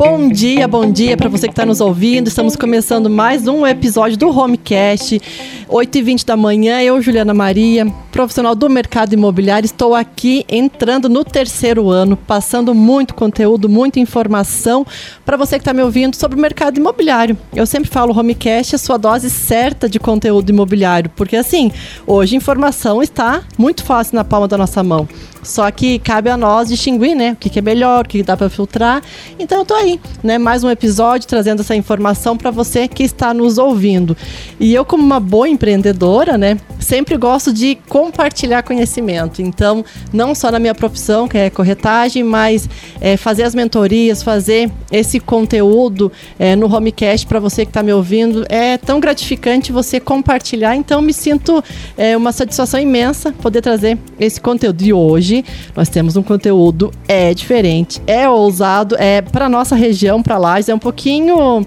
Bom dia, bom dia para você que está nos ouvindo. Estamos começando mais um episódio do Homecast. 8h20 da manhã, eu, Juliana Maria, profissional do mercado imobiliário, estou aqui entrando no terceiro ano, passando muito conteúdo, muita informação para você que está me ouvindo sobre o mercado imobiliário. Eu sempre falo, Homecast é sua dose certa de conteúdo imobiliário, porque assim, hoje a informação está muito fácil na palma da nossa mão. Só que cabe a nós distinguir, né? O que, que é melhor, o que dá para filtrar. Então eu tô aí, né? Mais um episódio trazendo essa informação para você que está nos ouvindo. E eu, como uma boa empreendedora, né? Sempre gosto de compartilhar conhecimento. Então, não só na minha profissão, que é corretagem, mas é, fazer as mentorias, fazer esse conteúdo é, no Homecast para você que está me ouvindo. É tão gratificante você compartilhar. Então, me sinto é, uma satisfação imensa poder trazer esse conteúdo. de hoje nós temos um conteúdo é diferente, é ousado, é para nossa região, para Lages, é um pouquinho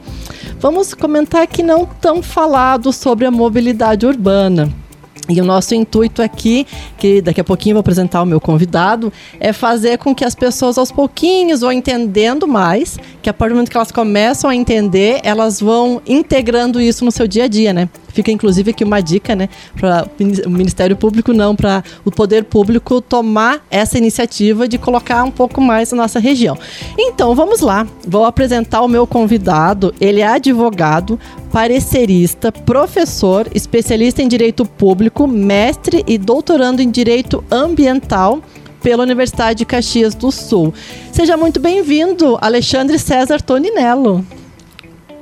vamos comentar que não tão falado sobre a mobilidade urbana. E o nosso intuito aqui, que daqui a pouquinho eu vou apresentar o meu convidado, é fazer com que as pessoas aos pouquinhos vão entendendo mais, que a partir do momento que elas começam a entender, elas vão integrando isso no seu dia a dia, né? Fica inclusive aqui uma dica, né, para o Ministério Público não, para o poder público tomar essa iniciativa de colocar um pouco mais na nossa região. Então, vamos lá. Vou apresentar o meu convidado. Ele é advogado, parecerista, professor, especialista em direito público, mestre e doutorando em direito ambiental pela Universidade de Caxias do Sul. Seja muito bem-vindo, Alexandre César Toninello.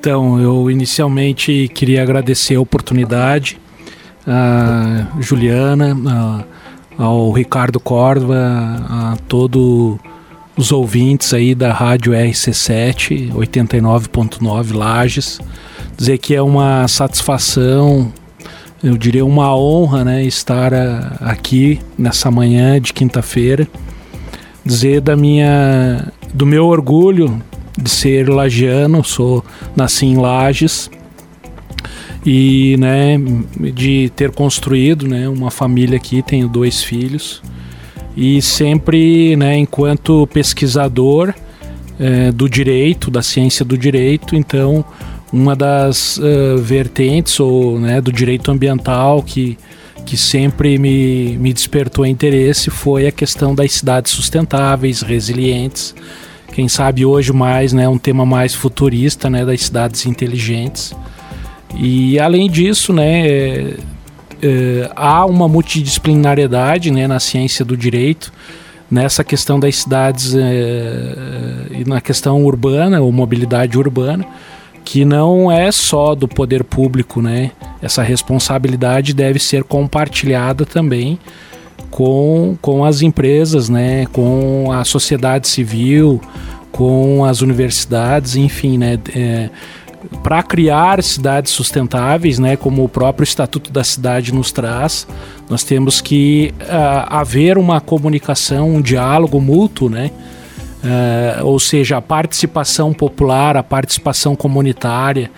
Então, eu inicialmente queria agradecer a oportunidade, a Juliana, a, ao Ricardo Córdoba, a todos os ouvintes aí da Rádio RC7 89.9 Lages. Dizer que é uma satisfação, eu diria uma honra, né, estar aqui nessa manhã de quinta-feira. Dizer da minha do meu orgulho de ser lagiano, sou nasci em Lages e né, de ter construído né, uma família aqui, tenho dois filhos e sempre, né, enquanto pesquisador é, do direito, da ciência do direito, então uma das uh, vertentes ou né, do direito ambiental que, que sempre me, me despertou interesse foi a questão das cidades sustentáveis, resilientes, quem sabe hoje mais, né, um tema mais futurista, né, das cidades inteligentes. E além disso, né, é, é, há uma multidisciplinariedade, né, na ciência do direito, nessa questão das cidades é, e na questão urbana ou mobilidade urbana, que não é só do poder público, né? Essa responsabilidade deve ser compartilhada também com, com as empresas, né, com a sociedade civil, com as universidades, enfim, né, é, para criar cidades sustentáveis, né, como o próprio Estatuto da Cidade nos traz, nós temos que uh, haver uma comunicação, um diálogo mútuo, né, uh, ou seja, a participação popular, a participação comunitária,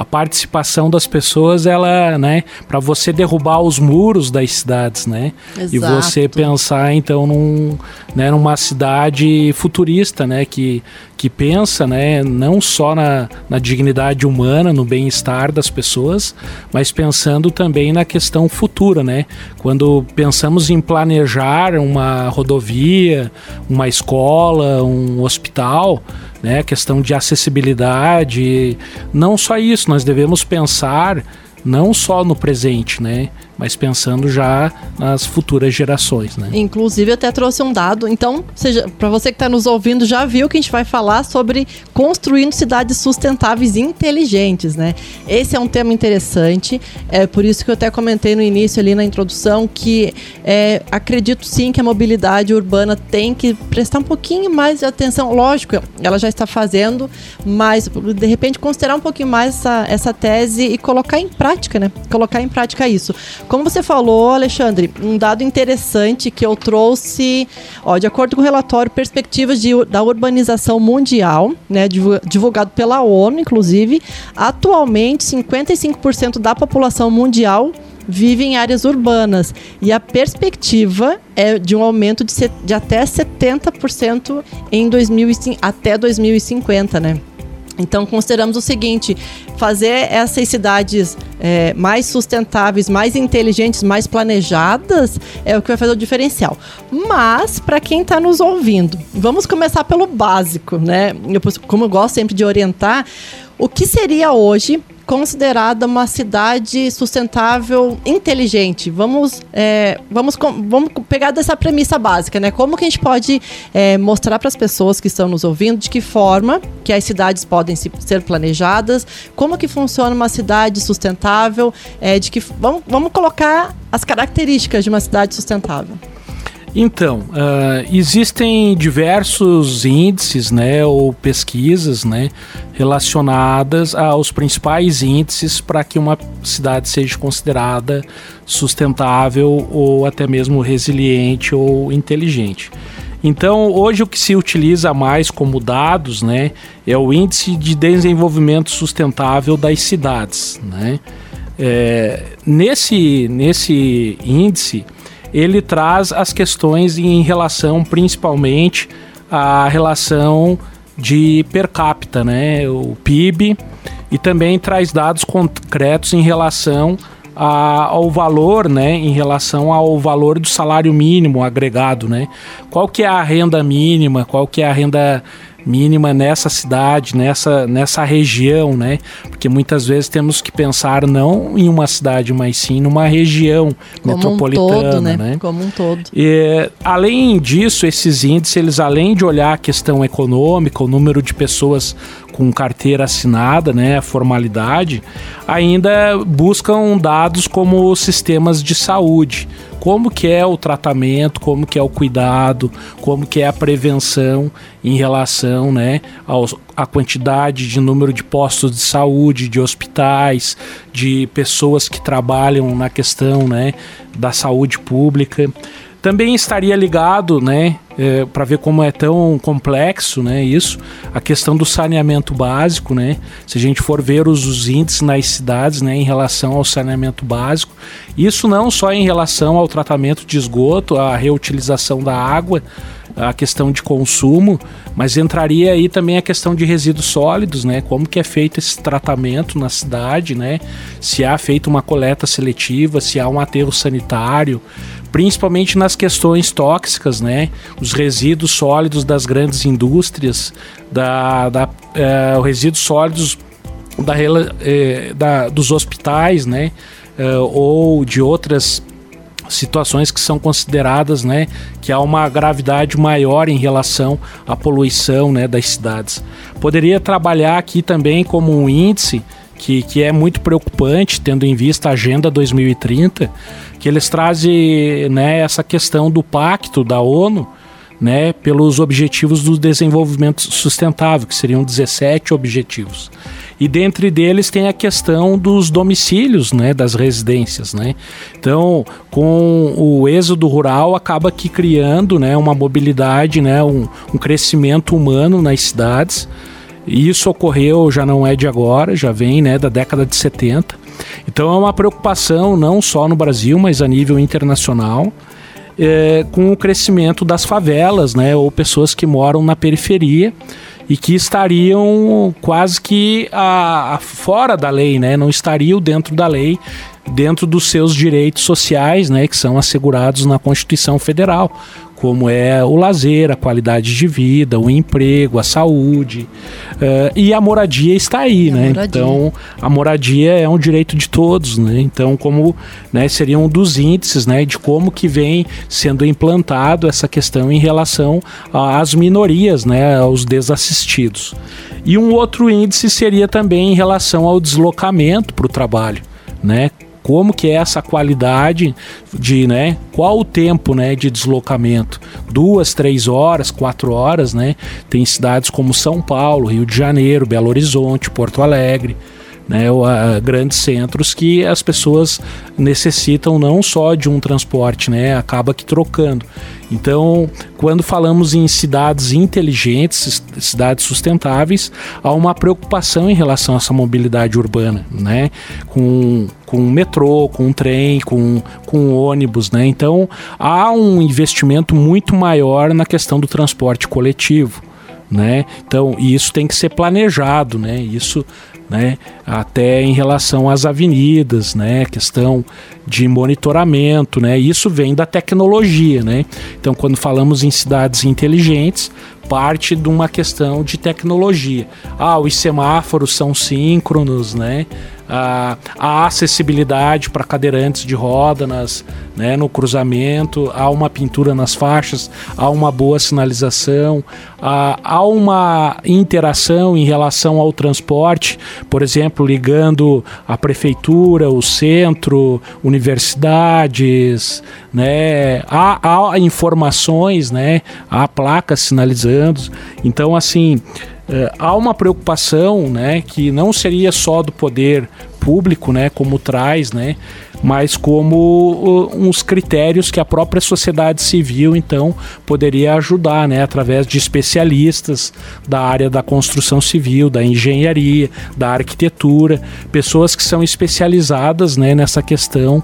a participação das pessoas, ela, né, para você derrubar os muros das cidades, né? Exato. E você pensar então num, né, numa cidade futurista, né, que que pensa, né, não só na, na dignidade humana, no bem-estar das pessoas, mas pensando também na questão futura, né? Quando pensamos em planejar uma rodovia, uma escola, um hospital, né? Questão de acessibilidade. Não só isso, nós devemos pensar não só no presente, né? Mas pensando já nas futuras gerações, né? Inclusive, eu até trouxe um dado. Então, seja, para você que está nos ouvindo, já viu que a gente vai falar sobre construindo cidades sustentáveis e inteligentes, né? Esse é um tema interessante. É por isso que eu até comentei no início ali na introdução que é, acredito sim que a mobilidade urbana tem que prestar um pouquinho mais de atenção. Lógico, ela já está fazendo, mas de repente considerar um pouquinho mais essa, essa tese e colocar em prática, né? Colocar em prática isso. Como você falou, Alexandre, um dado interessante que eu trouxe, ó, de acordo com o relatório Perspectivas de, da Urbanização Mundial, né, divulgado pela ONU, inclusive, atualmente 55% da população mundial vivem em áreas urbanas. E a perspectiva é de um aumento de, de até 70% em 2000, até 2050, né? Então, consideramos o seguinte: fazer essas cidades é, mais sustentáveis, mais inteligentes, mais planejadas é o que vai fazer o diferencial. Mas, para quem está nos ouvindo, vamos começar pelo básico, né? Eu, como eu gosto sempre de orientar, o que seria hoje considerada uma cidade sustentável inteligente. Vamos, é, vamos, vamos pegar dessa premissa básica, né? Como que a gente pode é, mostrar para as pessoas que estão nos ouvindo de que forma que as cidades podem se, ser planejadas, como que funciona uma cidade sustentável, é, de que vamos, vamos colocar as características de uma cidade sustentável. Então, uh, existem diversos índices, né, ou pesquisas, né, relacionadas aos principais índices para que uma cidade seja considerada sustentável ou até mesmo resiliente ou inteligente. Então, hoje o que se utiliza mais como dados, né, é o índice de desenvolvimento sustentável das cidades, né. É, nesse, nesse índice, ele traz as questões em relação principalmente à relação de per capita, né, o PIB, e também traz dados concretos em relação a, ao valor, né, em relação ao valor do salário mínimo agregado, né? Qual que é a renda mínima, qual que é a renda mínima nessa cidade, nessa, nessa região, né? Porque muitas vezes temos que pensar não em uma cidade, mas sim numa região Como metropolitana, um todo, né? né? Como um todo. E, além disso, esses índices, eles além de olhar a questão econômica, o número de pessoas com carteira assinada, né, formalidade, ainda buscam dados como sistemas de saúde, como que é o tratamento, como que é o cuidado, como que é a prevenção em relação, né, aos, quantidade de número de postos de saúde, de hospitais, de pessoas que trabalham na questão, né, da saúde pública. Também estaria ligado, né, é, para ver como é tão complexo, né, isso, a questão do saneamento básico, né, se a gente for ver os, os índices nas cidades, né, em relação ao saneamento básico, isso não só em relação ao tratamento de esgoto, a reutilização da água, a questão de consumo, mas entraria aí também a questão de resíduos sólidos, né? Como que é feito esse tratamento na cidade, né? Se há feito uma coleta seletiva, se há um aterro sanitário, principalmente nas questões tóxicas, né? Os resíduos sólidos das grandes indústrias, da, da é, os resíduos sólidos da, é, da, dos hospitais, né? É, ou de outras situações que são consideradas, né, que há uma gravidade maior em relação à poluição, né, das cidades. Poderia trabalhar aqui também como um índice que, que é muito preocupante, tendo em vista a Agenda 2030, que eles trazem né, essa questão do pacto da ONU né, pelos Objetivos do Desenvolvimento Sustentável, que seriam 17 objetivos. E dentre deles tem a questão dos domicílios, né, das residências, né? Então, com o êxodo rural acaba aqui criando, né, uma mobilidade, né, um, um crescimento humano nas cidades. Isso ocorreu já não é de agora, já vem, né, da década de 70. Então é uma preocupação não só no Brasil, mas a nível internacional. É, com o crescimento das favelas, né, ou pessoas que moram na periferia e que estariam quase que a, a fora da lei, né? Não estariam dentro da lei, dentro dos seus direitos sociais, né? Que são assegurados na Constituição Federal, como é o lazer, a qualidade de vida, o emprego, a saúde. Uh, e a moradia está aí, né? Moradia. Então, a moradia é um direito de todos, né? Então, como né, seria um dos índices né, de como que vem sendo implantado essa questão em relação às minorias, né, aos desassistidos. E um outro índice seria também em relação ao deslocamento para o trabalho, né? Como que é essa qualidade de, né, qual o tempo, né, de deslocamento, duas, três horas, quatro horas, né, tem cidades como São Paulo, Rio de Janeiro, Belo Horizonte, Porto Alegre, né, grandes centros que as pessoas necessitam não só de um transporte, né, acaba que trocando. Então, quando falamos em cidades inteligentes, cidades sustentáveis, há uma preocupação em relação a essa mobilidade urbana, né? Com, com metrô, com trem, com, com ônibus, né? Então, há um investimento muito maior na questão do transporte coletivo. Né? Então, isso tem que ser planejado, né? Isso né? Até em relação às avenidas, né? Questão de monitoramento, né? Isso vem da tecnologia, né? Então, quando falamos em cidades inteligentes, parte de uma questão de tecnologia. Ah, os semáforos são síncronos, né? A, a acessibilidade para cadeirantes de roda nas, né, no cruzamento, há uma pintura nas faixas, há uma boa sinalização, há, há uma interação em relação ao transporte, por exemplo, ligando a prefeitura, o centro, universidades, né, há, há informações, né, há placas sinalizando. Então, assim, é, há uma preocupação, né, que não seria só do poder público, né, como traz, né, mas como uh, uns critérios que a própria sociedade civil então poderia ajudar, né, através de especialistas da área da construção civil, da engenharia, da arquitetura, pessoas que são especializadas, né, nessa questão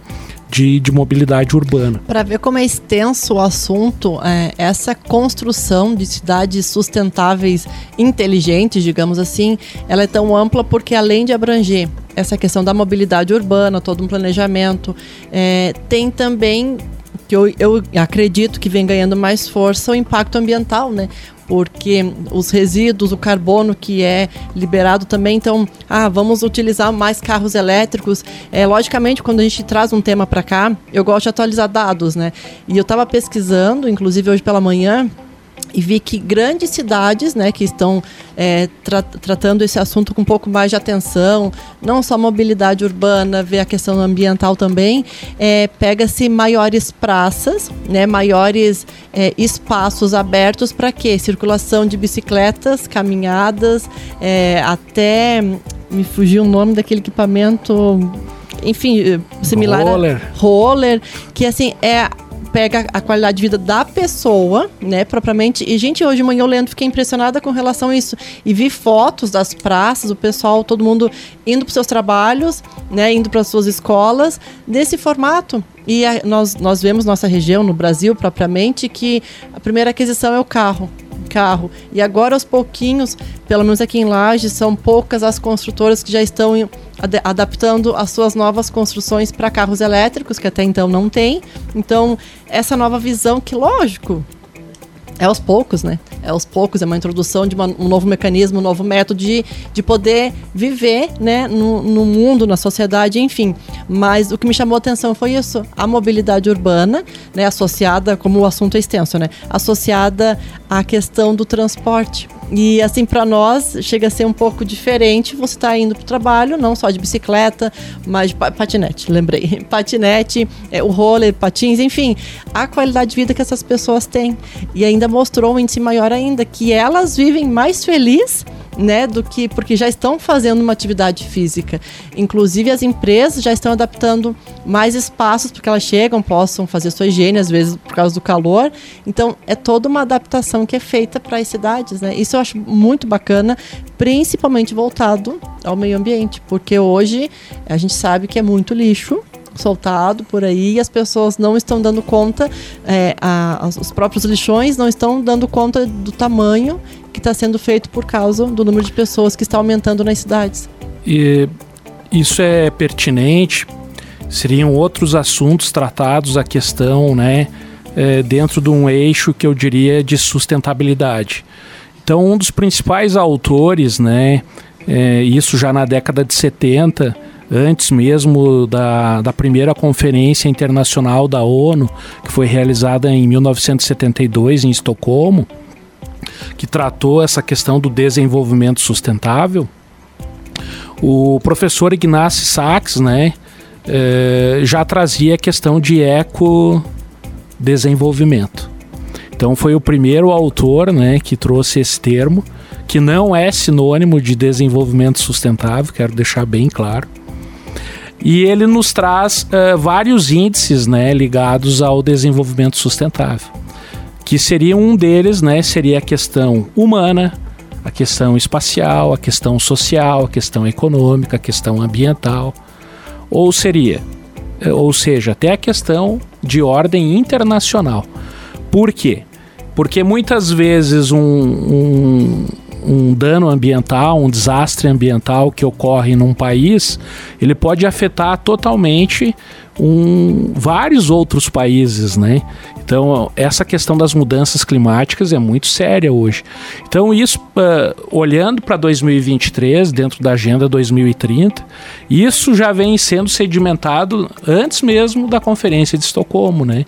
de, de mobilidade urbana. Para ver como é extenso o assunto, é, essa construção de cidades sustentáveis inteligentes, digamos assim, ela é tão ampla porque além de abranger essa questão da mobilidade urbana, todo um planejamento, é, tem também que eu, eu acredito que vem ganhando mais força o impacto ambiental, né? porque os resíduos, o carbono que é liberado também, então, ah, vamos utilizar mais carros elétricos. É, logicamente, quando a gente traz um tema para cá, eu gosto de atualizar dados, né? E eu estava pesquisando, inclusive hoje pela manhã, e vi que grandes cidades, né, que estão é, tra tratando esse assunto com um pouco mais de atenção, não só mobilidade urbana, ver a questão ambiental também, é, pega-se maiores praças, né, maiores é, espaços abertos para quê? Circulação de bicicletas, caminhadas, é, até me fugiu o nome daquele equipamento enfim, similar roller. a roller, que assim é pega a qualidade de vida da pessoa, né, propriamente. E, gente, hoje de manhã eu lendo, fiquei impressionada com relação a isso. E vi fotos das praças, o pessoal, todo mundo indo para seus trabalhos, né, indo para as suas escolas, desse formato. E a, nós, nós vemos nossa região, no Brasil propriamente, que a primeira aquisição é o carro carro. E agora, aos pouquinhos, pelo menos aqui em Lages, são poucas as construtoras que já estão ad adaptando as suas novas construções para carros elétricos, que até então não tem. Então, essa nova visão, que lógico, é aos poucos, né? É aos poucos, é uma introdução de uma, um novo mecanismo, um novo método de, de poder viver né, no, no, mundo, na sociedade, enfim. Mas o que me chamou a atenção foi isso, a mobilidade urbana, né, associada, como o assunto é extenso, né? Associada à questão do transporte. E assim, para nós, chega a ser um pouco diferente. Você está indo para o trabalho, não só de bicicleta, mas de patinete, lembrei. Patinete, é, o roller, patins, enfim, a qualidade de vida que essas pessoas têm. E ainda mostrou um índice maior ainda, que elas vivem mais felizes né, do que porque já estão fazendo uma atividade física. Inclusive as empresas já estão adaptando mais espaços para que elas chegam, possam fazer sua higiene às vezes por causa do calor. Então é toda uma adaptação que é feita para as cidades, né? Isso eu acho muito bacana, principalmente voltado ao meio ambiente, porque hoje a gente sabe que é muito lixo soltado por aí e as pessoas não estão dando conta, é, a, os próprios lixões não estão dando conta do tamanho que está sendo feito por causa do número de pessoas que está aumentando nas cidades. E isso é pertinente, seriam outros assuntos tratados a questão, né, é, dentro de um eixo que eu diria de sustentabilidade. Então, um dos principais autores, né, é, isso já na década de 70, antes mesmo da, da primeira conferência internacional da ONU, que foi realizada em 1972 em Estocolmo, que tratou essa questão do desenvolvimento sustentável. O professor Ignacio Sachs, né, eh, já trazia a questão de eco-desenvolvimento. Então foi o primeiro autor, né, que trouxe esse termo, que não é sinônimo de desenvolvimento sustentável, quero deixar bem claro. E ele nos traz uh, vários índices né, ligados ao desenvolvimento sustentável, que seria um deles, né, seria a questão humana, a questão espacial, a questão social, a questão econômica, a questão ambiental, ou seria, eh, ou seja, até a questão de ordem internacional. Por quê? Porque muitas vezes um, um um dano ambiental, um desastre ambiental que ocorre num país, ele pode afetar totalmente um, vários outros países, né? Então, essa questão das mudanças climáticas é muito séria hoje. Então, isso, uh, olhando para 2023, dentro da Agenda 2030, isso já vem sendo sedimentado antes mesmo da Conferência de Estocolmo, né?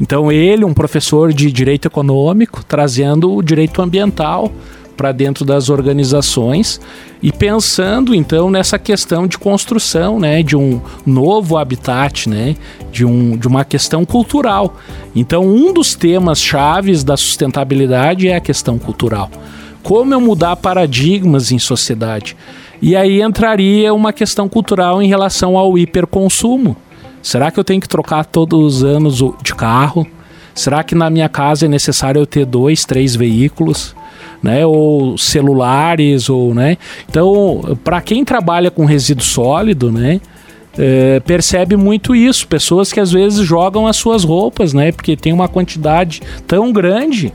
Então, ele, um professor de direito econômico, trazendo o direito ambiental para dentro das organizações e pensando então nessa questão de construção, né, de um novo habitat, né, de, um, de uma questão cultural. Então, um dos temas chaves da sustentabilidade é a questão cultural. Como eu mudar paradigmas em sociedade? E aí entraria uma questão cultural em relação ao hiperconsumo. Será que eu tenho que trocar todos os anos de carro? Será que na minha casa é necessário eu ter dois, três veículos? né? Ou celulares, ou, né? Então, para quem trabalha com resíduo sólido, né? É, percebe muito isso. Pessoas que às vezes jogam as suas roupas, né? Porque tem uma quantidade tão grande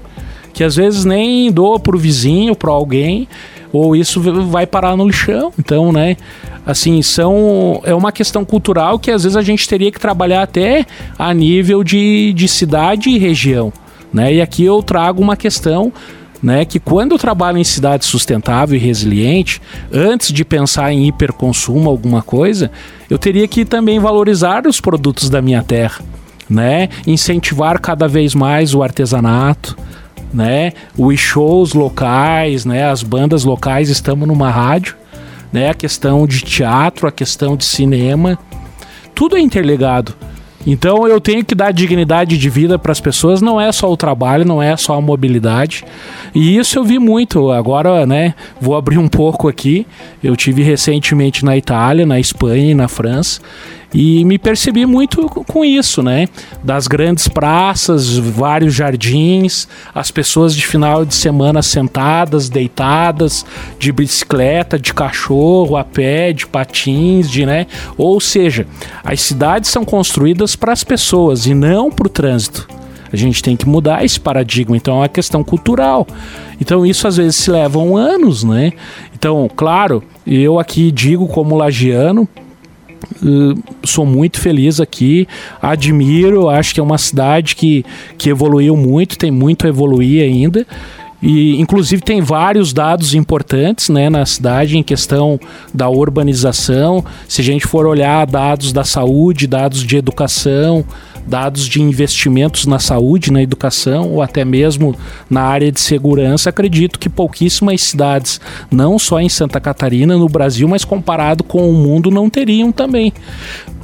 que às vezes nem doa para o vizinho, para alguém, ou isso vai parar no lixão. Então, né? Assim, são é uma questão cultural que às vezes a gente teria que trabalhar até a nível de, de cidade e região, né? E aqui eu trago uma questão né, que quando eu trabalho em cidade sustentável e resiliente, antes de pensar em hiperconsumo alguma coisa, eu teria que também valorizar os produtos da minha terra, né, incentivar cada vez mais o artesanato, né, os shows locais, né, as bandas locais, estamos numa rádio, né, a questão de teatro, a questão de cinema, tudo é interligado. Então eu tenho que dar dignidade de vida para as pessoas, não é só o trabalho, não é só a mobilidade. E isso eu vi muito. Agora, né, vou abrir um pouco aqui. Eu tive recentemente na Itália, na Espanha e na França. E me percebi muito com isso, né? Das grandes praças, vários jardins, as pessoas de final de semana sentadas, deitadas, de bicicleta, de cachorro, a pé, de patins, de, né? Ou seja, as cidades são construídas para as pessoas e não para o trânsito. A gente tem que mudar esse paradigma, então é uma questão cultural. Então isso às vezes se levam anos, né? Então, claro, eu aqui digo como lagiano, sou muito feliz aqui, admiro, acho que é uma cidade que, que evoluiu muito, tem muito a evoluir ainda. E, inclusive, tem vários dados importantes né, na cidade em questão da urbanização. Se a gente for olhar dados da saúde, dados de educação, dados de investimentos na saúde, na educação ou até mesmo na área de segurança, acredito que pouquíssimas cidades, não só em Santa Catarina, no Brasil, mas comparado com o mundo, não teriam também.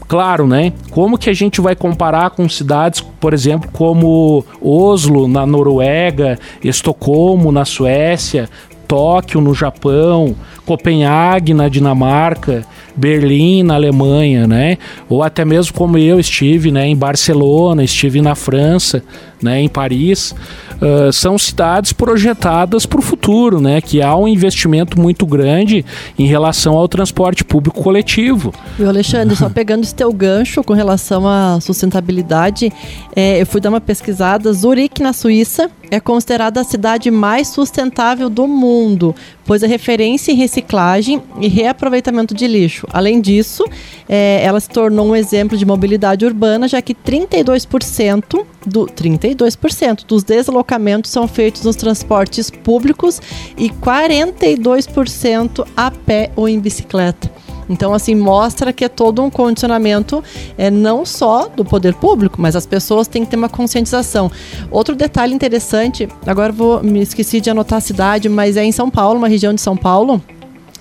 Claro, né? Como que a gente vai comparar com cidades, por exemplo, como Oslo na Noruega, Estocolmo na Suécia, Tóquio no Japão, Copenhague na Dinamarca, Berlim na Alemanha, né? Ou até mesmo como eu estive, né, em Barcelona, estive na França, né, em Paris, uh, são cidades projetadas para o futuro, né? Que há um investimento muito grande em relação ao transporte público coletivo. E Alexandre, só pegando esse teu gancho com relação à sustentabilidade, é, eu fui dar uma pesquisada. Zurique, na Suíça, é considerada a cidade mais sustentável do mundo, pois é referência em reciclagem e reaproveitamento de lixo. Além disso, é, ela se tornou um exemplo de mobilidade urbana, já que 32% do 32% dos deslocamentos são feitos nos transportes públicos e 42% a pé ou em bicicleta. Então, assim, mostra que é todo um condicionamento, é, não só do poder público, mas as pessoas têm que ter uma conscientização. Outro detalhe interessante, agora vou me esqueci de anotar a cidade, mas é em São Paulo, uma região de São Paulo.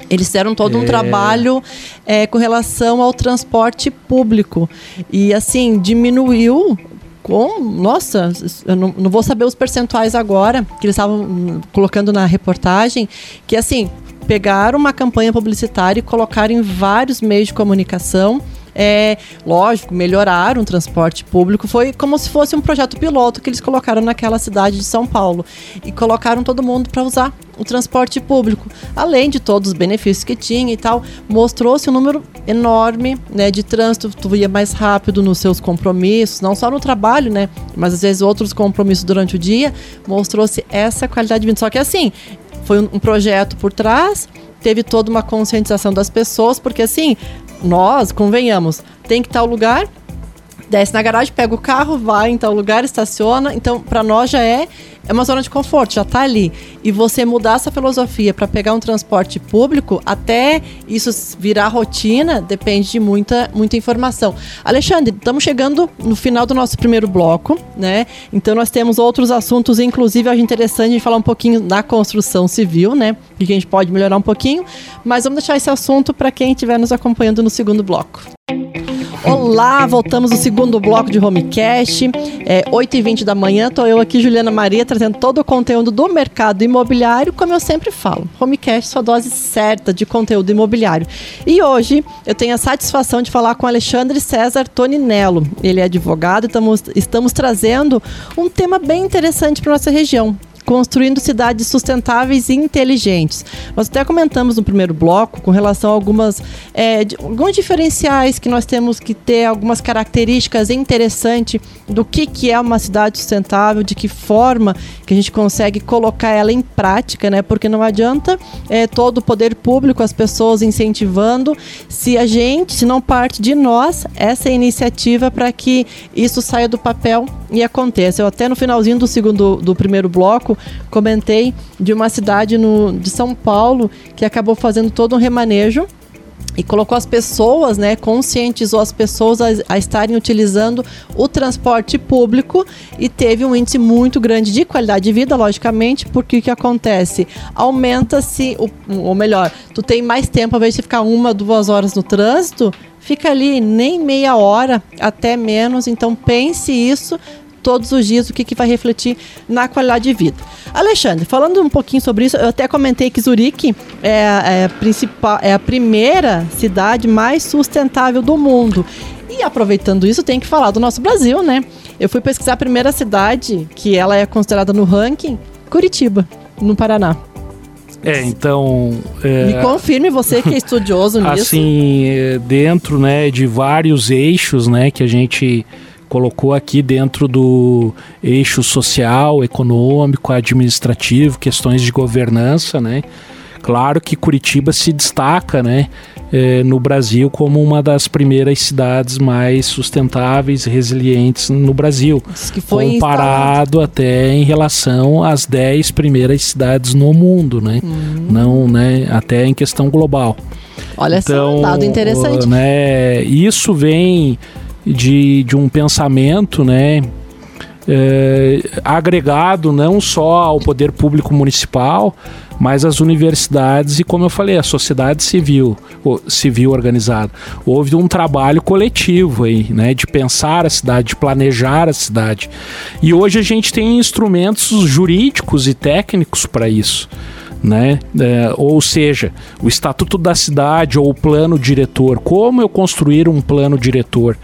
Eles fizeram todo um é. trabalho é, com relação ao transporte público. E assim, diminuiu com, nossa, eu não, não vou saber os percentuais agora, que eles estavam hum, colocando na reportagem, que assim, pegaram uma campanha publicitária e colocaram em vários meios de comunicação é, lógico, melhoraram o transporte público. Foi como se fosse um projeto piloto que eles colocaram naquela cidade de São Paulo. E colocaram todo mundo para usar o transporte público. Além de todos os benefícios que tinha e tal, mostrou-se um número enorme né, de trânsito. Tu ia mais rápido nos seus compromissos, não só no trabalho, né? Mas às vezes outros compromissos durante o dia. Mostrou-se essa qualidade de vida. Só que assim, foi um, um projeto por trás teve toda uma conscientização das pessoas, porque assim, nós, convenhamos, tem que estar o lugar, desce na garagem, pega o carro, vai em tal lugar, estaciona. Então, para nós já é, é uma zona de conforto, já está ali. E você mudar essa filosofia para pegar um transporte público, até isso virar rotina, depende de muita, muita informação. Alexandre, estamos chegando no final do nosso primeiro bloco, né? Então, nós temos outros assuntos, inclusive, acho interessante a gente falar um pouquinho da construção civil, né? Que a gente pode melhorar um pouquinho. Mas vamos deixar esse assunto para quem estiver nos acompanhando no segundo bloco. Olá, voltamos no segundo bloco de Homecast. É 8h20 da manhã, tô eu aqui, Juliana Maria, trazendo todo o conteúdo do mercado imobiliário, como eu sempre falo. Homecast, sua dose certa de conteúdo imobiliário. E hoje eu tenho a satisfação de falar com Alexandre César Toninello. Ele é advogado e estamos, estamos trazendo um tema bem interessante para nossa região, construindo cidades sustentáveis e inteligentes. Nós até comentamos no primeiro bloco com relação a algumas é, alguns diferenciais que nós temos que ter, algumas características interessantes do que, que é uma cidade sustentável, de que forma que a gente consegue colocar ela em prática, né? Porque não adianta é, todo o poder público, as pessoas incentivando, se a gente, se não parte de nós, essa iniciativa para que isso saia do papel e aconteça. Eu até no finalzinho do segundo do primeiro bloco comentei de uma cidade no, de São Paulo que acabou fazendo todo um remanejo e colocou as pessoas, né, conscientizou as pessoas a, a, estarem utilizando o transporte público e teve um índice muito grande de qualidade de vida, logicamente, porque o que acontece? Aumenta-se, ou melhor, tu tem mais tempo, ao invés de ficar uma, duas horas no trânsito, fica ali nem meia hora, até menos, então pense isso todos os dias, o que, que vai refletir na qualidade de vida. Alexandre, falando um pouquinho sobre isso, eu até comentei que Zurique é, é, a, principal, é a primeira cidade mais sustentável do mundo. E aproveitando isso, tem que falar do nosso Brasil, né? Eu fui pesquisar a primeira cidade que ela é considerada no ranking, Curitiba, no Paraná. É, então. É, Me confirme você que é estudioso nisso. Assim, dentro, né, de vários eixos, né, que a gente colocou aqui dentro do eixo social, econômico, administrativo, questões de governança, né? Claro que Curitiba se destaca, né, eh, no Brasil como uma das primeiras cidades mais sustentáveis e resilientes no Brasil, comparado instalado. até em relação às 10 primeiras cidades no mundo, né? Hum. Não, né, até em questão global. Olha então, só, um dado interessante. Né, isso vem de, de um pensamento, né? É, agregado não só ao poder público municipal, mas às universidades e, como eu falei, a sociedade civil, civil organizada. Houve um trabalho coletivo aí, né, de pensar a cidade, de planejar a cidade. E hoje a gente tem instrumentos jurídicos e técnicos para isso né? É, ou seja, o estatuto da cidade ou o plano diretor. Como eu construir um plano diretor,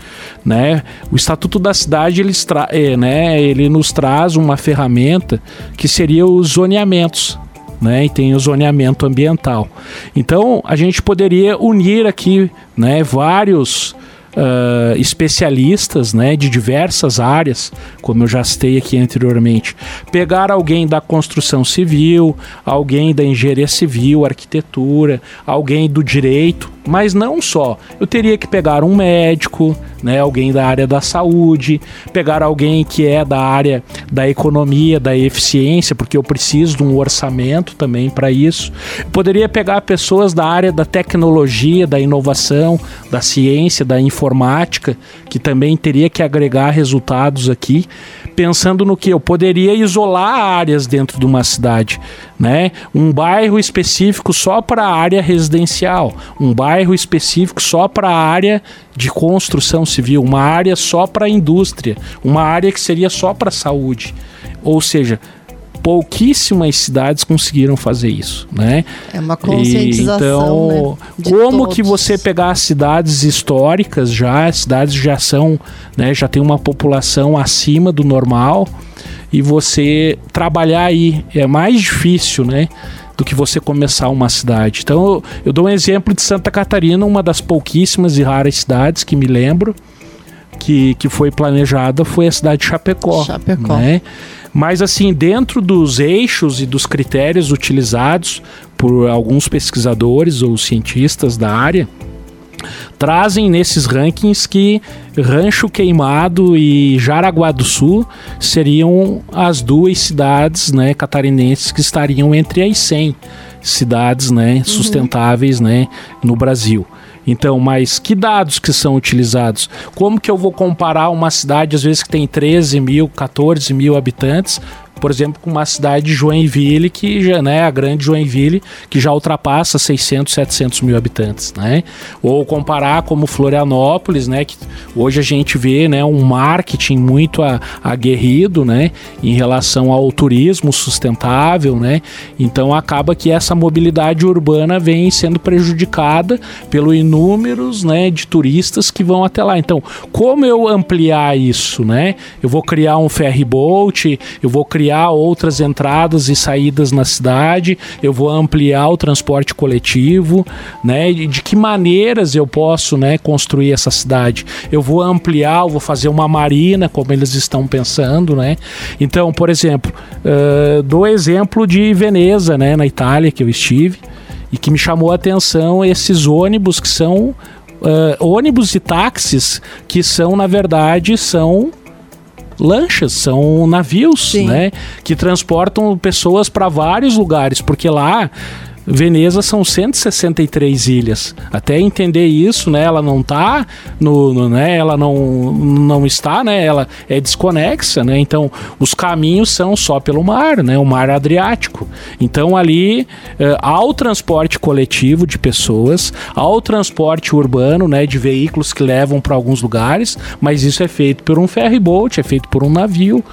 né? O estatuto da cidade ele, é, né, ele nos traz uma ferramenta que seria os zoneamentos. Né, e tem o zoneamento ambiental. Então a gente poderia unir aqui né, vários uh, especialistas né, de diversas áreas, como eu já citei aqui anteriormente. Pegar alguém da construção civil, alguém da engenharia civil, arquitetura, alguém do direito, mas não só. Eu teria que pegar um médico, né, alguém da área da saúde, pegar alguém que é da área da economia, da eficiência, porque eu preciso de um orçamento também para isso. Eu poderia pegar pessoas da área da tecnologia, da inovação, da ciência, da informática, que também teria que agregar resultados aqui pensando no que eu poderia isolar áreas dentro de uma cidade, né? Um bairro específico só para a área residencial, um bairro específico só para a área de construção civil, uma área só para a indústria, uma área que seria só para saúde. Ou seja, pouquíssimas cidades conseguiram fazer isso, né? É uma conscientização, e, então, né? como todos. que você pegar cidades históricas já, cidades já são, né, já tem uma população acima do normal e você trabalhar aí é mais difícil, né? do que você começar uma cidade. Então, eu, eu dou um exemplo de Santa Catarina, uma das pouquíssimas e raras cidades que me lembro que, que foi planejada foi a cidade de Chapecó. Chapecó. Né? Mas, assim, dentro dos eixos e dos critérios utilizados por alguns pesquisadores ou cientistas da área, trazem nesses rankings que Rancho Queimado e Jaraguá do Sul seriam as duas cidades né, catarinenses que estariam entre as 100 cidades né, uhum. sustentáveis né, no Brasil. Então, mas que dados que são utilizados? Como que eu vou comparar uma cidade, às vezes, que tem 13 mil, 14 mil habitantes, por exemplo, com uma cidade de Joinville, que já, né, a grande Joinville, que já ultrapassa 600, 700 mil habitantes, né? Ou comparar como Florianópolis, né, que hoje a gente vê, né, um marketing muito aguerrido, né, em relação ao turismo sustentável, né? Então acaba que essa mobilidade urbana vem sendo prejudicada pelo inúmeros, né, de turistas que vão até lá. Então, como eu ampliar isso, né? Eu vou criar um ferry boat, eu vou criar criar outras entradas e saídas na cidade, eu vou ampliar o transporte coletivo, né? De que maneiras eu posso, né, construir essa cidade? Eu vou ampliar, eu vou fazer uma marina, como eles estão pensando, né? Então, por exemplo, uh, exemplo de Veneza, né, na Itália, que eu estive, e que me chamou a atenção esses ônibus que são Uh, ônibus e táxis que são, na verdade, são lanchas, são navios, Sim. né? Que transportam pessoas para vários lugares, porque lá Veneza são 163 ilhas. Até entender isso, né? Ela não tá no, no, né? Ela não, não está, né? Ela é desconexa, né? Então, os caminhos são só pelo mar, né? O mar Adriático. Então, ali eh, ao transporte coletivo de pessoas, ao transporte urbano, né? De veículos que levam para alguns lugares, mas isso é feito por um ferry boat, é feito por um navio.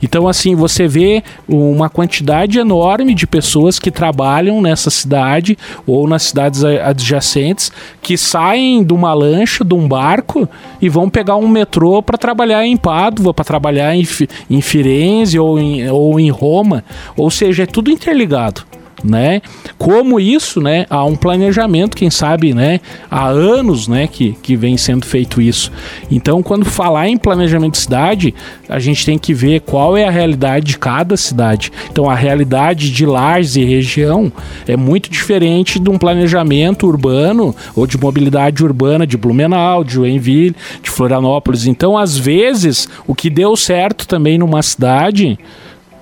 Então, assim, você vê uma quantidade enorme de pessoas que trabalham nessas cidade ou nas cidades adjacentes que saem de uma lancha, de um barco e vão pegar um metrô para trabalhar em Pádua, para trabalhar em, em Firenze ou em, ou em Roma. Ou seja, é tudo interligado né? Como isso, né? Há um planejamento, quem sabe, né? Há anos, né? Que, que vem sendo feito isso. Então, quando falar em planejamento de cidade, a gente tem que ver qual é a realidade de cada cidade. Então, a realidade de Lages e região é muito diferente de um planejamento urbano ou de mobilidade urbana de Blumenau, de Joinville, de Florianópolis. Então, às vezes, o que deu certo também numa cidade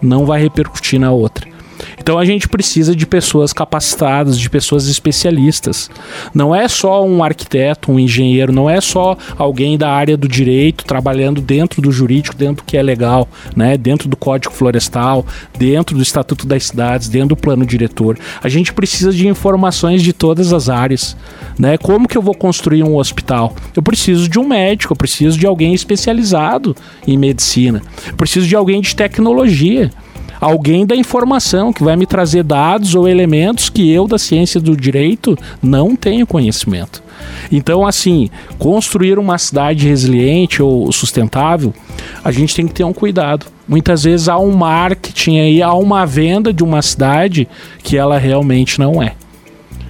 não vai repercutir na outra. Então a gente precisa de pessoas capacitadas, de pessoas especialistas. Não é só um arquiteto, um engenheiro, não é só alguém da área do direito trabalhando dentro do jurídico, dentro do que é legal, né? dentro do Código Florestal, dentro do Estatuto das Cidades, dentro do plano diretor. A gente precisa de informações de todas as áreas. Né? Como que eu vou construir um hospital? Eu preciso de um médico, eu preciso de alguém especializado em medicina, eu preciso de alguém de tecnologia alguém da informação que vai me trazer dados ou elementos que eu, da ciência do direito, não tenho conhecimento. Então, assim, construir uma cidade resiliente ou sustentável, a gente tem que ter um cuidado. Muitas vezes há um marketing aí, há uma venda de uma cidade que ela realmente não é.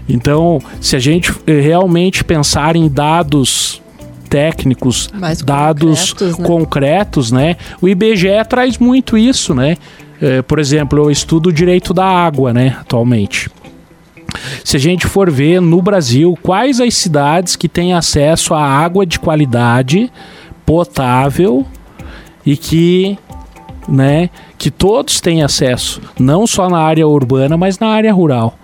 Então, se a gente eh, realmente pensar em dados técnicos, Mais dados concretos né? concretos, né? O IBGE traz muito isso, né? É, por exemplo, eu estudo direito da água, né, atualmente. Se a gente for ver no Brasil, quais as cidades que têm acesso à água de qualidade, potável e que, né, que todos têm acesso, não só na área urbana, mas na área rural.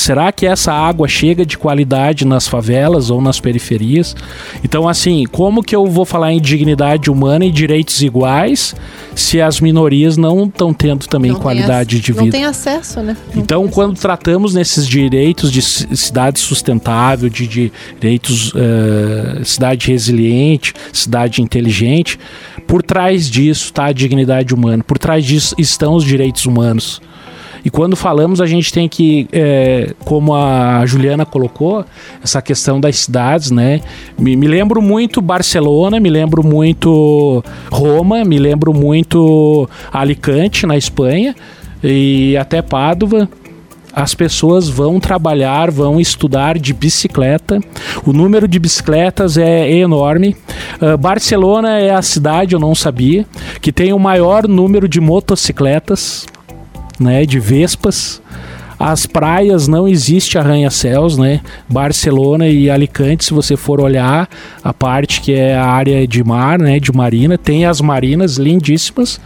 Será que essa água chega de qualidade nas favelas ou nas periferias? Então, assim, como que eu vou falar em dignidade humana e direitos iguais se as minorias não estão tendo também não qualidade de vida? Não tem acesso, né? Não então, quando tratamos nesses direitos de cidade sustentável, de direitos uh, cidade resiliente, cidade inteligente, por trás disso está a dignidade humana, por trás disso estão os direitos humanos. E quando falamos, a gente tem que, é, como a Juliana colocou, essa questão das cidades, né? Me, me, lembro muito Barcelona, me lembro muito Roma, me lembro muito Alicante, na Espanha, e até Pádua as pessoas vão trabalhar, vão estudar de bicicleta. O número de bicicletas é enorme. Uh, Barcelona é a cidade, eu não sabia, que tem o maior número de motocicletas né, de vespas. As praias não existe arranha-céus, né? Barcelona e Alicante, se você for olhar a parte que é a área de mar, né, de marina, tem as marinas lindíssimas,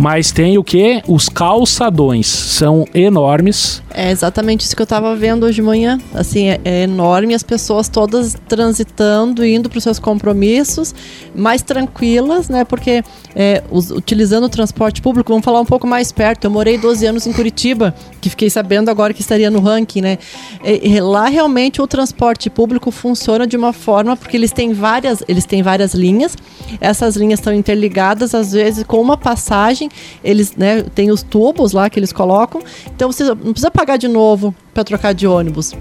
mas tem o que? Os calçadões são enormes. É exatamente isso que eu estava vendo hoje de manhã. Assim, é, é enorme, as pessoas todas transitando, indo para os seus compromissos, mais tranquilas, né? Porque é, os, utilizando o transporte público, vamos falar um pouco mais perto. Eu morei 12 anos em Curitiba, que fiquei sabendo agora que estaria no ranking, né? E lá realmente o transporte público funciona de uma forma porque eles têm várias, eles têm várias linhas. Essas linhas estão interligadas, às vezes com uma passagem eles, né, tem os tubos lá que eles colocam. Então você não precisa pagar de novo para trocar de ônibus.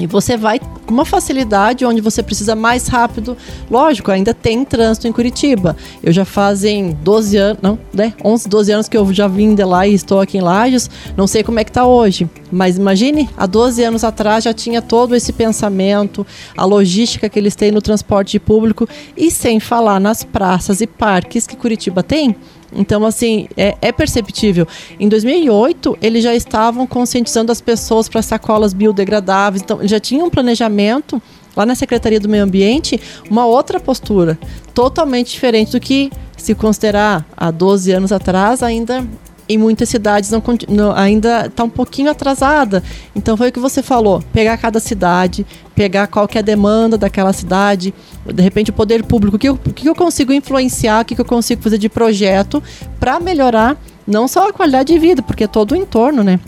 E você vai com uma facilidade onde você precisa mais rápido. Lógico, ainda tem trânsito em Curitiba. Eu já fazem 12 anos, não, né? 11, 12 anos que eu já vim de lá e estou aqui em Lages. Não sei como é que tá hoje, mas imagine, há 12 anos atrás já tinha todo esse pensamento, a logística que eles têm no transporte público e sem falar nas praças e parques que Curitiba tem. Então, assim, é, é, perceptível. Em 2008, eles já estavam conscientizando as pessoas para sacolas biodegradáveis. Então, já tinha um planejamento lá na Secretaria do Meio Ambiente, uma outra postura, totalmente diferente do que se considerar há 12 anos atrás ainda em muitas cidades não, não ainda está um pouquinho atrasada. Então foi o que você falou: pegar cada cidade, pegar qual que é a demanda daquela cidade, de repente o poder público, o que eu, que eu consigo influenciar, o que eu consigo fazer de projeto para melhorar não só a qualidade de vida, porque é todo o entorno, né?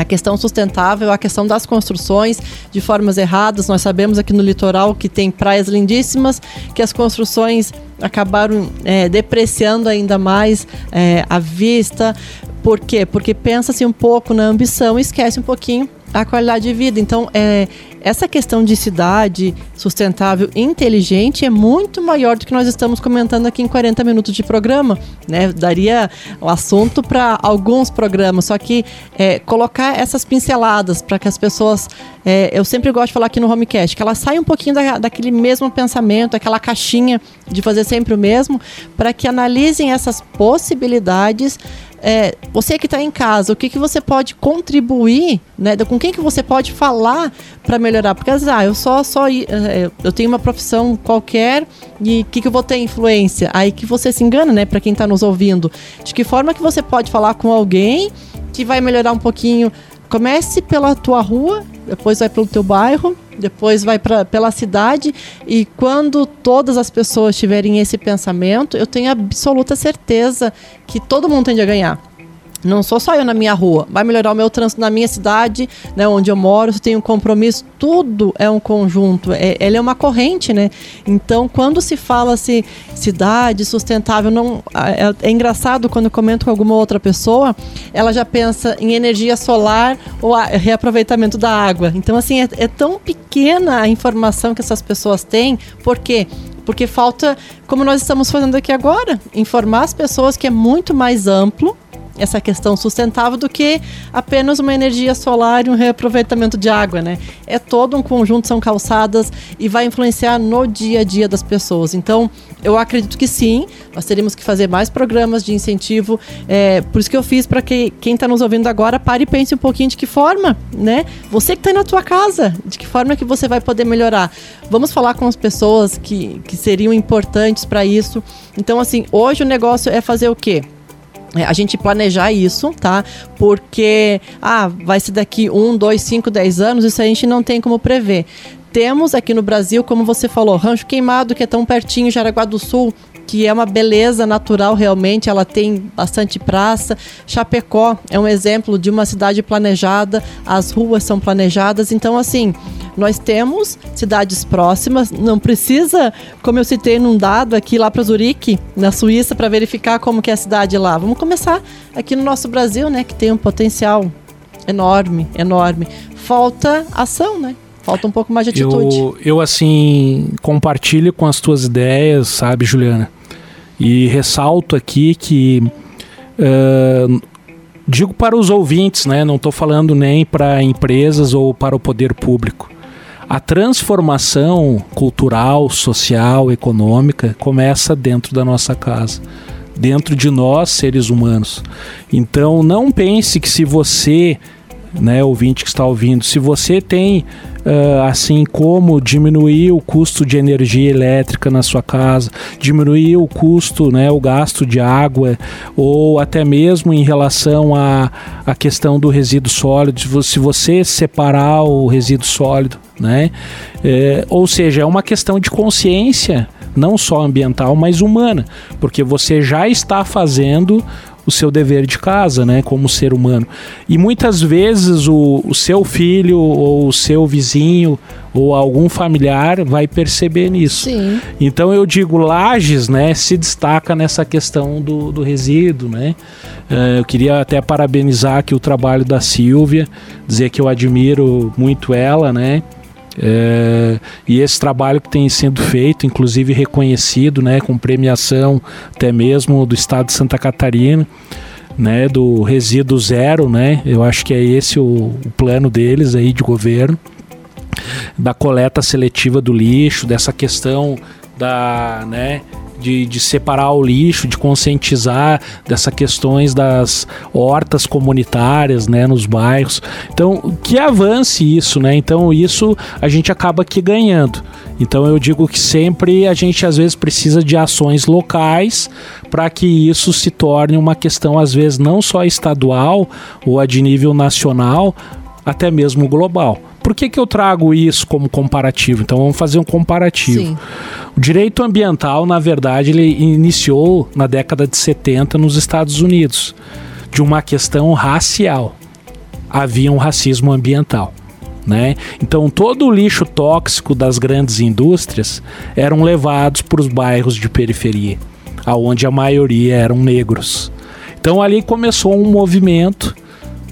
A questão sustentável, a questão das construções de formas erradas. Nós sabemos aqui no litoral que tem praias lindíssimas, que as construções acabaram é, depreciando ainda mais é, a vista. Por quê? Porque pensa-se um pouco na ambição e esquece um pouquinho a qualidade de vida. Então, é, essa questão de cidade sustentável inteligente é muito maior do que nós estamos comentando aqui em 40 minutos de programa. Né? Daria o assunto para alguns programas, só que é, colocar essas pinceladas para que as pessoas. É, eu sempre gosto de falar aqui no Homecast, que elas saiam um pouquinho da, daquele mesmo pensamento, aquela caixinha de fazer sempre o mesmo, para que analisem essas possibilidades é, você que está em casa, o que, que você pode contribuir, né? Com quem que você pode falar para melhorar? Porque ah, eu só, só é, eu tenho uma profissão qualquer e o que, que eu vou ter influência? Aí que você se engana, né? Para quem está nos ouvindo. De que forma que você pode falar com alguém que vai melhorar um pouquinho? Comece pela tua rua, depois vai pelo teu bairro, depois vai pra, pela cidade e quando todas as pessoas tiverem esse pensamento, eu tenho absoluta certeza que todo mundo tende a ganhar. Não sou só eu na minha rua, vai melhorar o meu trânsito na minha cidade, né, onde eu moro, se tenho um compromisso, tudo é um conjunto, é, ele é uma corrente, né? Então, quando se fala se cidade sustentável, não é, é, engraçado quando eu comento com alguma outra pessoa, ela já pensa em energia solar ou reaproveitamento da água. Então, assim, é, é tão pequena a informação que essas pessoas têm, por quê? Porque falta, como nós estamos fazendo aqui agora, informar as pessoas que é muito mais amplo essa questão sustentável do que apenas uma energia solar e um reaproveitamento de água, né? É todo um conjunto, são calçadas e vai influenciar no dia a dia das pessoas. Então, eu acredito que sim, nós teríamos que fazer mais programas de incentivo. É, por isso que eu fiz para que quem está nos ouvindo agora pare e pense um pouquinho de que forma, né? Você que está na tua casa, de que forma que você vai poder melhorar. Vamos falar com as pessoas que, que seriam importantes para isso. Então, assim, hoje o negócio é fazer o quê? É, a gente planejar isso, tá? Porque, ah, vai ser daqui um, dois, cinco, dez anos, isso a gente não tem como prever. Temos aqui no Brasil, como você falou, Rancho Queimado, que é tão pertinho, Jaraguá do Sul, que é uma beleza natural realmente, ela tem bastante praça. Chapecó é um exemplo de uma cidade planejada, as ruas são planejadas, então assim, nós temos cidades próximas, não precisa, como eu citei num dado aqui lá para Zurique, na Suíça, para verificar como que é a cidade lá. Vamos começar aqui no nosso Brasil, né, que tem um potencial enorme, enorme. Falta ação, né? Falta um pouco mais de atitude. Eu, eu assim, compartilho com as tuas ideias, sabe, Juliana? E ressalto aqui que uh, digo para os ouvintes, né? Não estou falando nem para empresas ou para o poder público. A transformação cultural, social, econômica começa dentro da nossa casa, dentro de nós, seres humanos. Então, não pense que se você né, ouvinte que está ouvindo, se você tem uh, assim como diminuir o custo de energia elétrica na sua casa, diminuir o custo, né, o gasto de água, ou até mesmo em relação à a, a questão do resíduo sólido, se você separar o resíduo sólido, né, é, ou seja, é uma questão de consciência não só ambiental, mas humana, porque você já está fazendo o seu dever de casa, né, como ser humano. E muitas vezes o, o seu filho ou o seu vizinho ou algum familiar vai perceber nisso. Sim. Então eu digo, Lages, né, se destaca nessa questão do, do resíduo, né. Uh, eu queria até parabenizar aqui o trabalho da Silvia, dizer que eu admiro muito ela, né. É, e esse trabalho que tem sido feito, inclusive reconhecido, né, com premiação até mesmo do Estado de Santa Catarina, né, do resíduo zero, né, eu acho que é esse o, o plano deles aí de governo, da coleta seletiva do lixo, dessa questão da, né, de, de separar o lixo, de conscientizar dessas questões das hortas comunitárias, né, nos bairros. Então, que avance isso, né? Então, isso a gente acaba aqui ganhando. Então, eu digo que sempre a gente às vezes precisa de ações locais para que isso se torne uma questão às vezes não só estadual ou a de nível nacional, até mesmo global. Por que, que eu trago isso como comparativo? Então vamos fazer um comparativo. Sim. O direito ambiental, na verdade, ele iniciou na década de 70 nos Estados Unidos, de uma questão racial. Havia um racismo ambiental. Né? Então todo o lixo tóxico das grandes indústrias eram levados para os bairros de periferia, aonde a maioria eram negros. Então ali começou um movimento,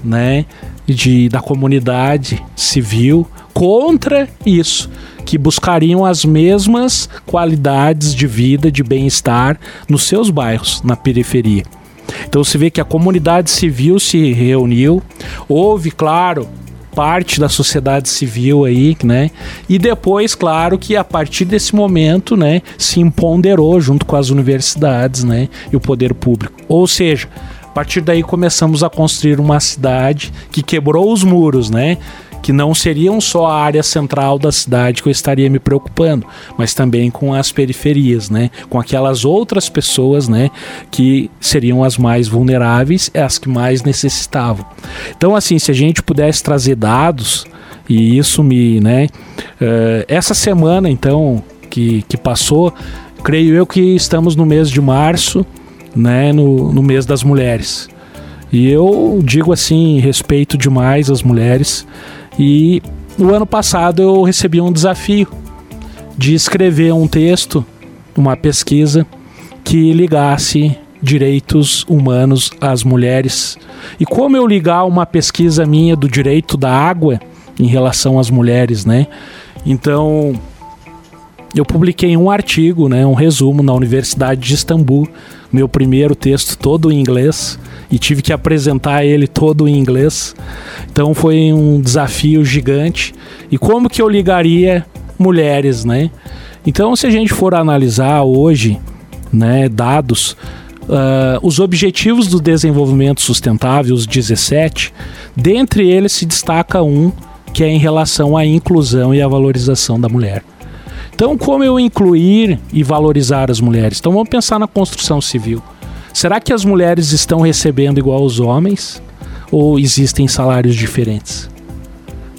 né, de, da comunidade civil contra isso, que buscariam as mesmas qualidades de vida, de bem-estar nos seus bairros, na periferia. Então se vê que a comunidade civil se reuniu, houve, claro, parte da sociedade civil aí, né? E depois, claro, que a partir desse momento, né, se empoderou junto com as universidades, né, e o poder público. Ou seja, partir daí começamos a construir uma cidade que quebrou os muros, né? que não seriam só a área central da cidade que eu estaria me preocupando, mas também com as periferias, né? Com aquelas outras pessoas, né? Que seriam as mais vulneráveis, as que mais necessitavam. Então, assim, se a gente pudesse trazer dados e isso me, né? Uh, essa semana, então, que, que passou, creio eu que estamos no mês de março né, no, no mês das mulheres. E eu digo assim, respeito demais as mulheres. E no ano passado eu recebi um desafio de escrever um texto, uma pesquisa que ligasse direitos humanos às mulheres. E como eu ligar uma pesquisa minha do direito da água em relação às mulheres, né? Então, eu publiquei um artigo, né, um resumo na Universidade de Istambul, meu primeiro texto todo em inglês e tive que apresentar ele todo em inglês. Então foi um desafio gigante. E como que eu ligaria mulheres, né? Então, se a gente for analisar hoje, né, dados, uh, os objetivos do desenvolvimento sustentável, os 17, dentre eles se destaca um que é em relação à inclusão e à valorização da mulher. Então, como eu incluir e valorizar as mulheres? Então, vamos pensar na construção civil. Será que as mulheres estão recebendo igual aos homens? Ou existem salários diferentes?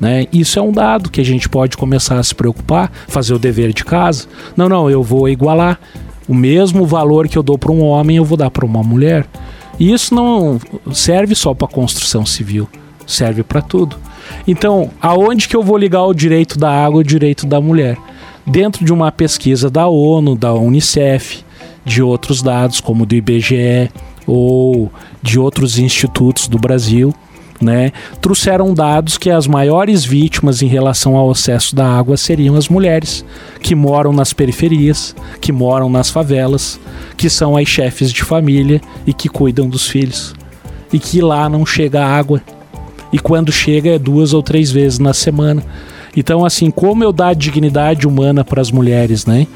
Né? Isso é um dado que a gente pode começar a se preocupar, fazer o dever de casa. Não, não, eu vou igualar. O mesmo valor que eu dou para um homem, eu vou dar para uma mulher. E isso não serve só para construção civil, serve para tudo. Então, aonde que eu vou ligar o direito da água e o direito da mulher? Dentro de uma pesquisa da ONU, da Unicef, de outros dados, como do IBGE ou de outros institutos do Brasil, né, trouxeram dados que as maiores vítimas em relação ao acesso da água seriam as mulheres que moram nas periferias, que moram nas favelas, que são as chefes de família e que cuidam dos filhos. E que lá não chega água. E quando chega é duas ou três vezes na semana. Então, assim, como eu dar dignidade humana para as mulheres, né?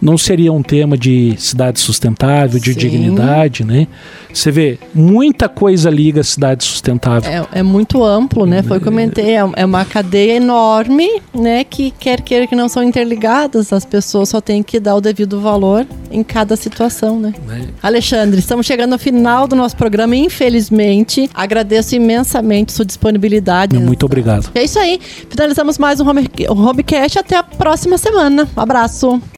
Não seria um tema de cidade sustentável, de Sim. dignidade, né? Você vê, muita coisa liga a cidade sustentável. É, é muito amplo, né? Foi o que eu comentei, é, é uma cadeia enorme, né? Que quer queira que não são interligadas, as pessoas só têm que dar o devido valor em cada situação, né? É. Alexandre, estamos chegando ao final do nosso programa, infelizmente. Agradeço imensamente sua disponibilidade. Muito obrigado. É isso aí. Finalizamos mais um Home, Homecast. Até a próxima semana. Um abraço.